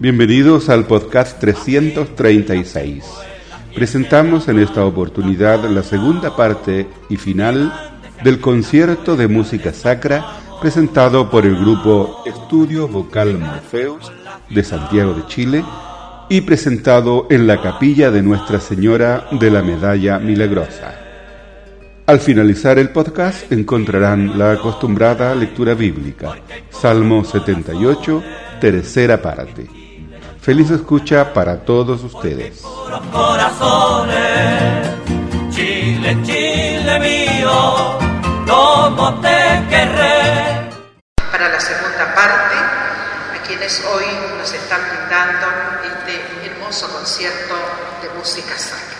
Bienvenidos al podcast 336. Presentamos en esta oportunidad la segunda parte y final del concierto de música sacra presentado por el grupo Estudio Vocal Morpheus de Santiago de Chile y presentado en la capilla de Nuestra Señora de la Medalla Milagrosa. Al finalizar el podcast encontrarán la acostumbrada lectura bíblica, Salmo 78, tercera parte. Feliz escucha para todos ustedes. corazones, Chile, Chile mío, como te querré. para la segunda parte, a quienes hoy nos están brindando este hermoso concierto de música sacra.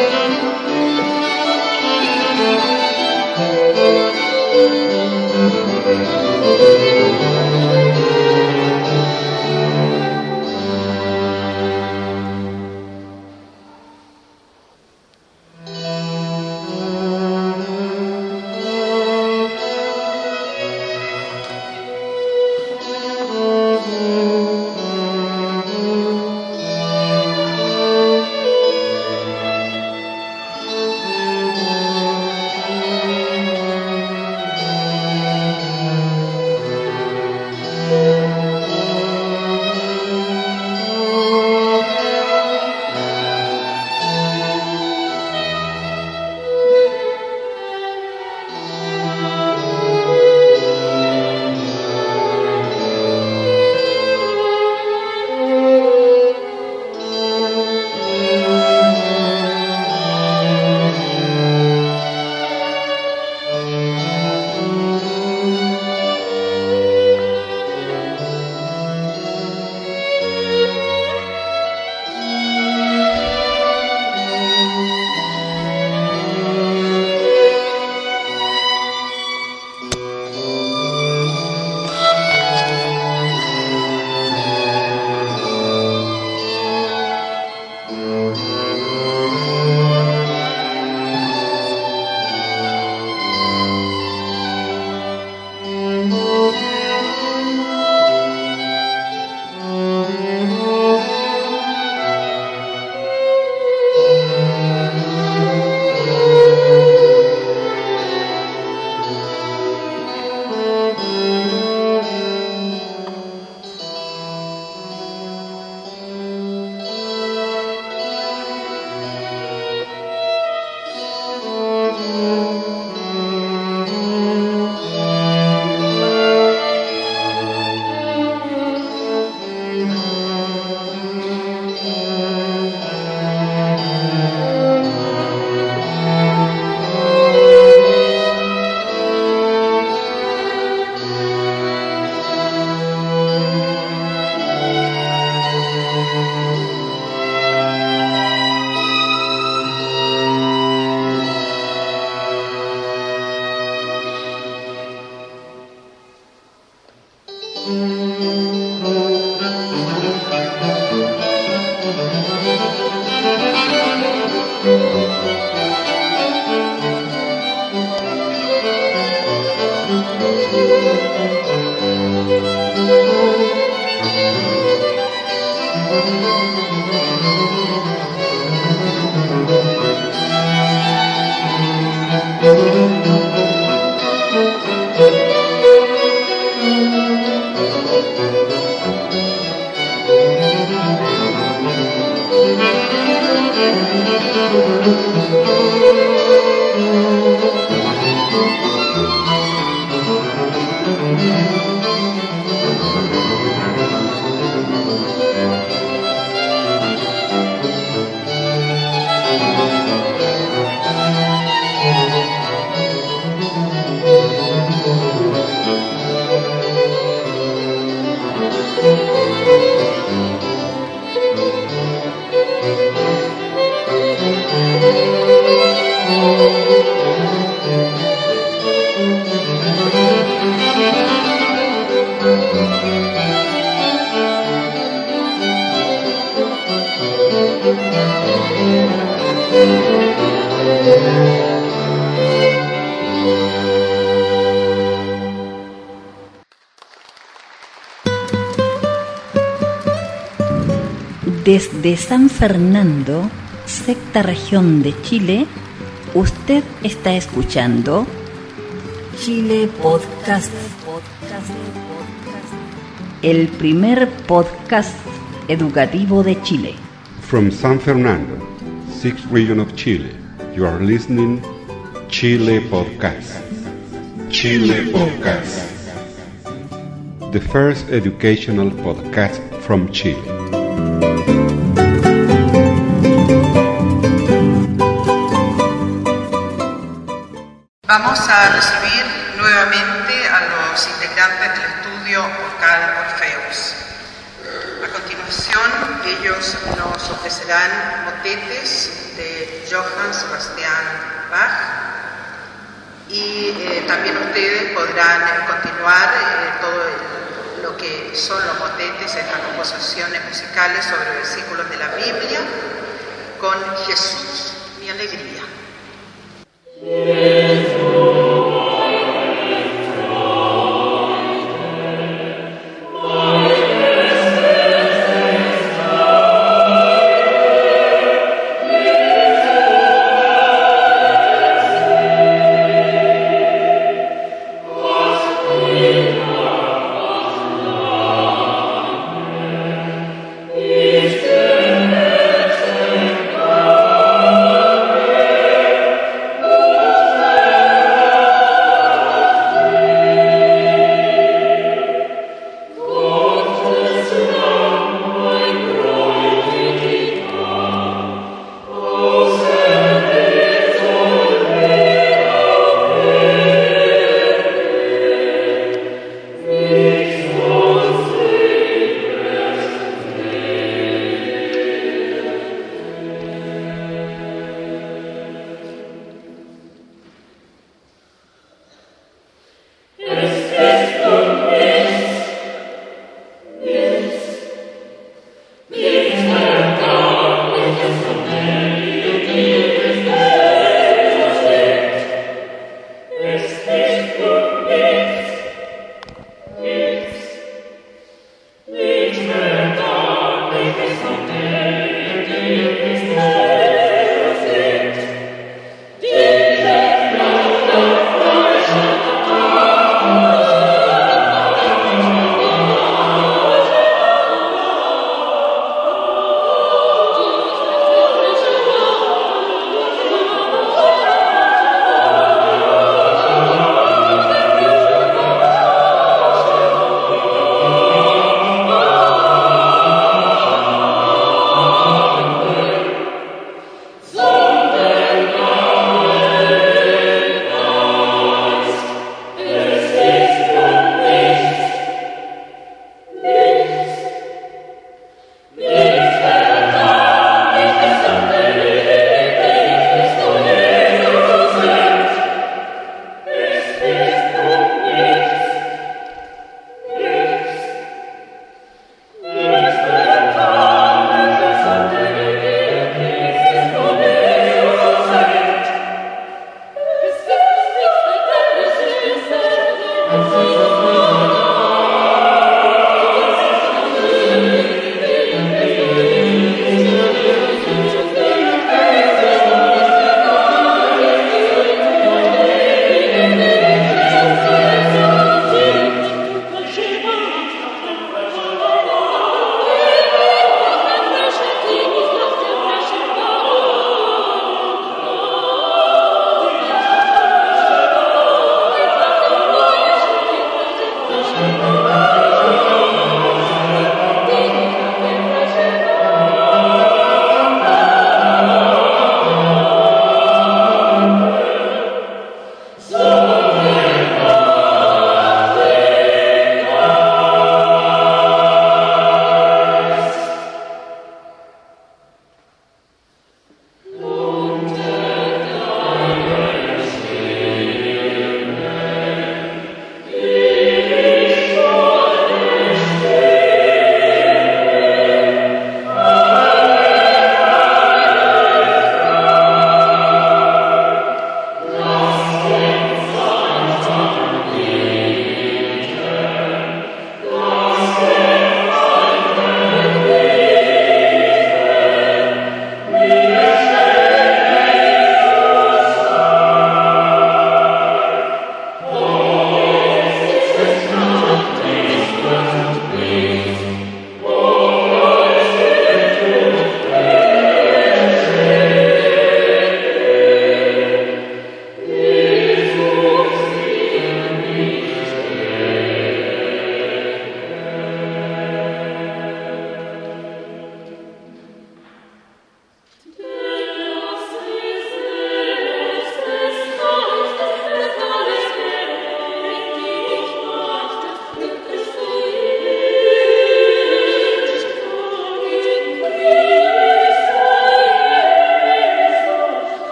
Desde San Fernando, sexta región de Chile, usted está escuchando Chile Podcast. El primer podcast educativo de Chile. From San Fernando, sixth region of Chile, you are listening Chile Podcast. Chile Podcast. the first educational podcast from Chile. Vamos a recibir nuevamente a los integrantes del estudio vocal Orfeus. A continuación, ellos nos ofrecerán motetes Johann Sebastian Bach y eh, también ustedes podrán eh, continuar eh, todo lo que son los motetes, estas composiciones musicales sobre versículos de la Biblia, con Jesús, mi alegría.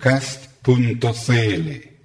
chilepodcast.cl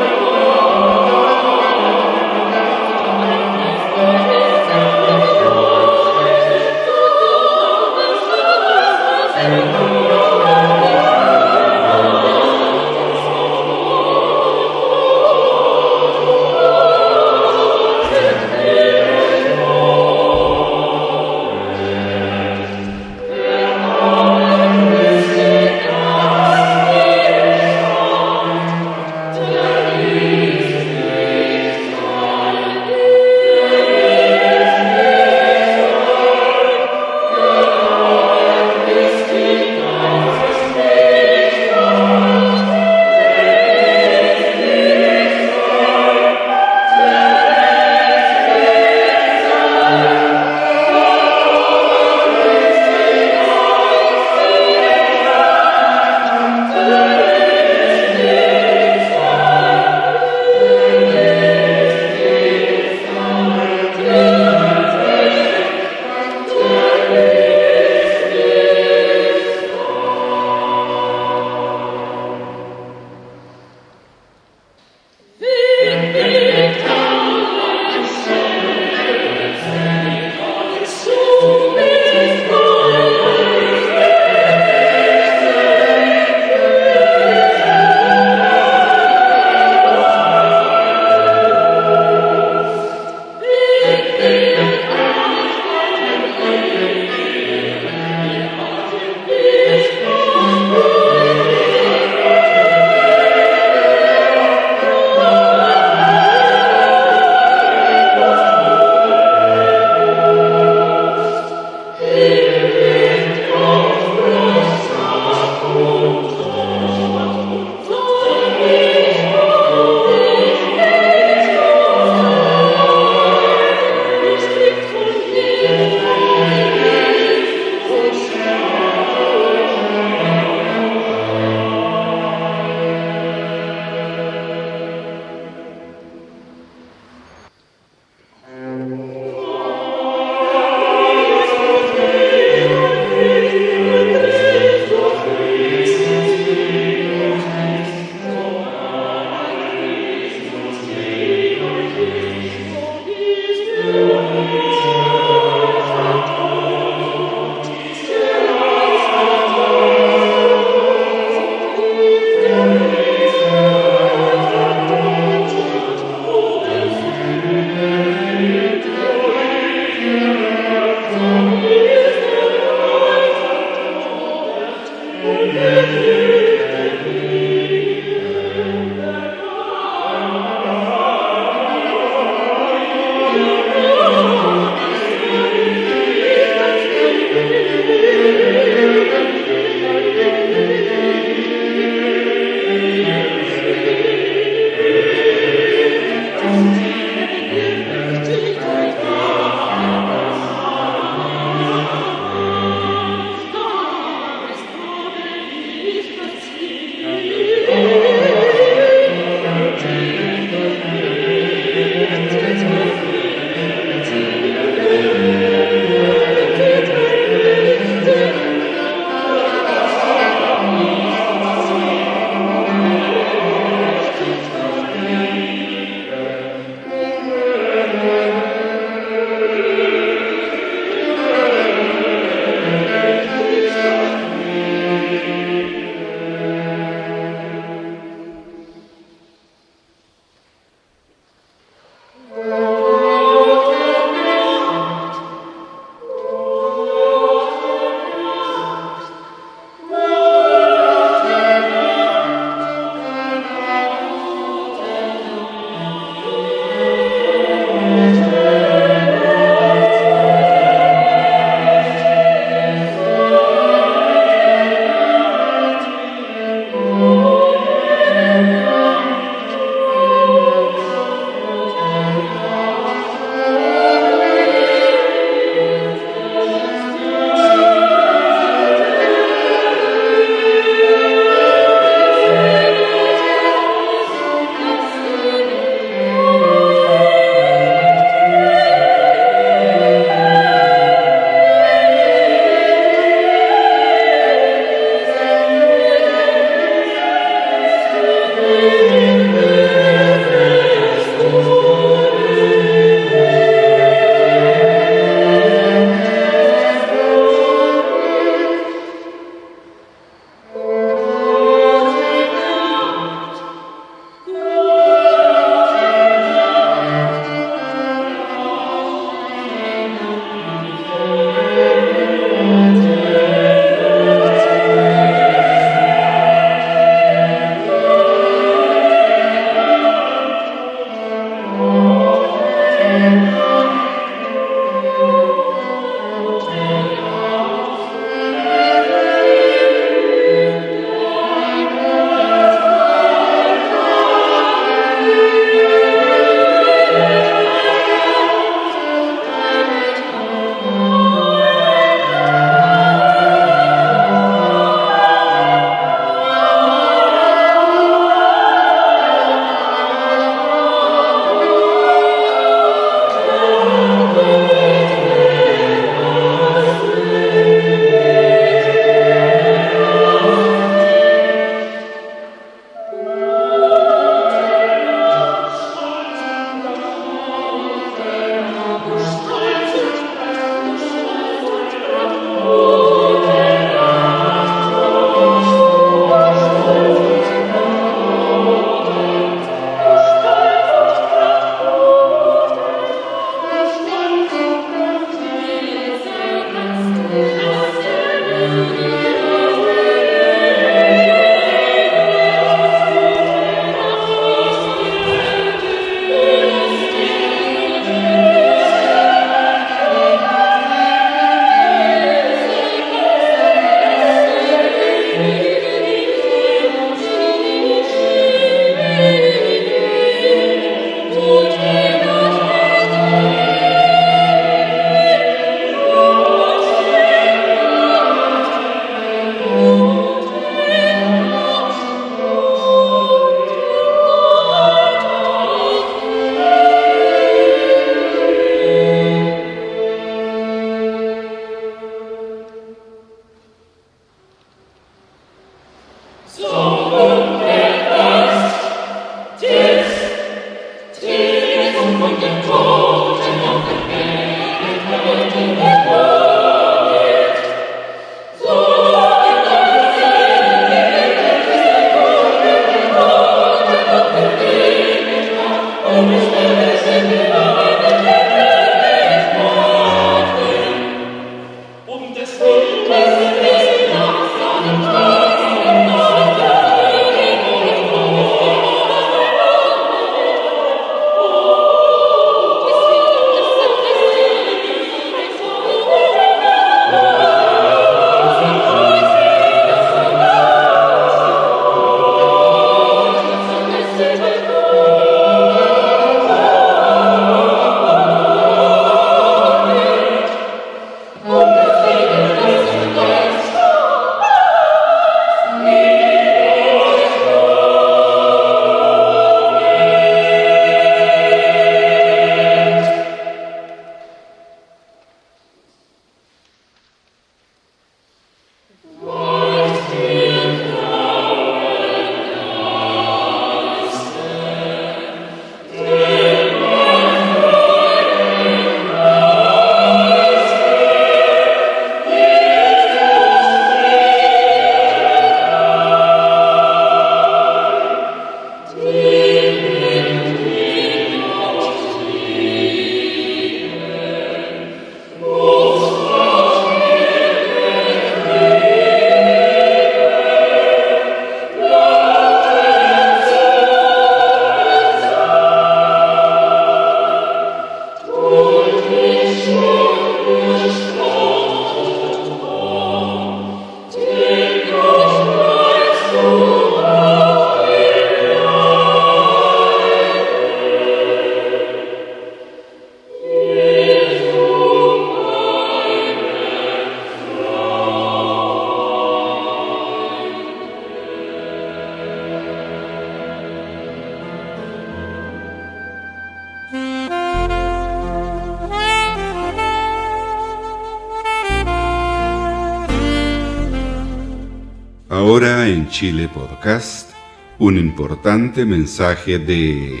Chile Podcast un importante mensaje de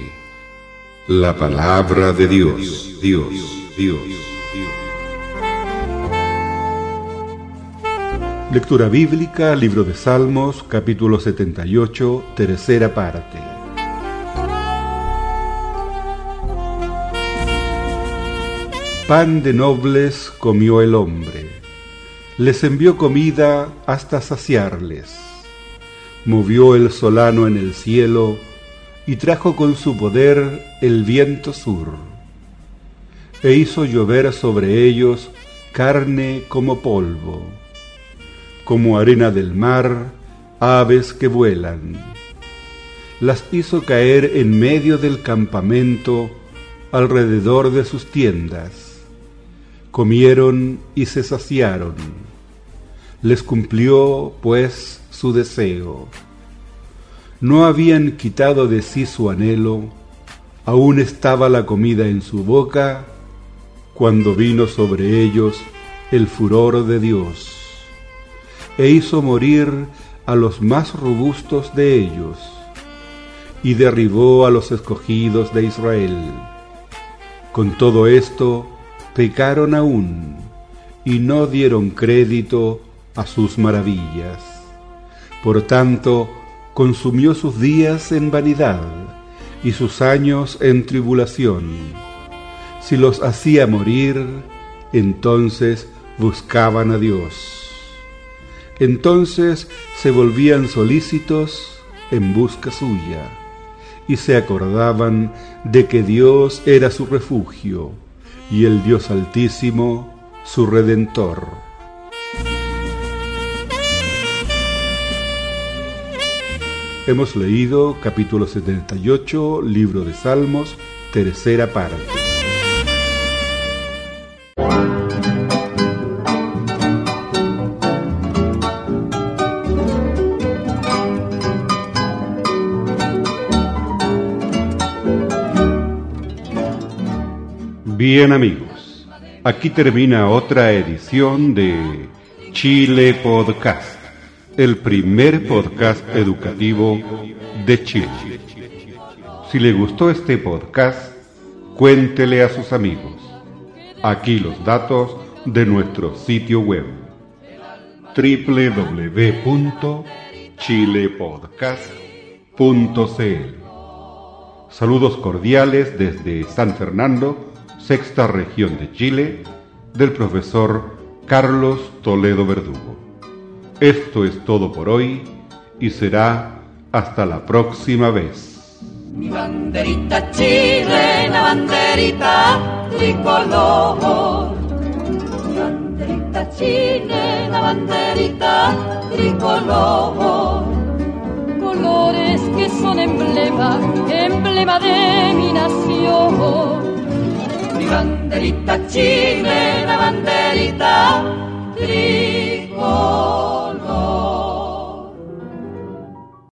la palabra de Dios, Dios, Dios. Lectura bíblica, libro de Salmos, capítulo 78, tercera parte. Pan de nobles comió el hombre, les envió comida hasta saciarles, movió el solano en el cielo y trajo con su poder el viento sur, e hizo llover sobre ellos carne como polvo como arena del mar, aves que vuelan. Las hizo caer en medio del campamento, alrededor de sus tiendas. Comieron y se saciaron. Les cumplió, pues, su deseo. No habían quitado de sí su anhelo, aún estaba la comida en su boca, cuando vino sobre ellos el furor de Dios e hizo morir a los más robustos de ellos, y derribó a los escogidos de Israel. Con todo esto, pecaron aún, y no dieron crédito a sus maravillas. Por tanto, consumió sus días en vanidad, y sus años en tribulación. Si los hacía morir, entonces buscaban a Dios entonces se volvían solícitos en busca suya y se acordaban de que Dios era su refugio y el Dios altísimo su redentor. Hemos leído capítulo 78, libro de Salmos, tercera parte. Bien amigos, aquí termina otra edición de Chile Podcast, el primer podcast educativo de Chile. Si le gustó este podcast, cuéntele a sus amigos. Aquí los datos de nuestro sitio web www.chilepodcast.cl Saludos cordiales desde San Fernando, sexta región de Chile, del profesor Carlos Toledo Verdugo. Esto es todo por hoy y será hasta la próxima vez. Mi banderita chilena, banderita tricolor. Mi banderita chilena, banderita tricolor. Colores que son emblema, emblema de mi nación banderita chilena, banderita tricolor.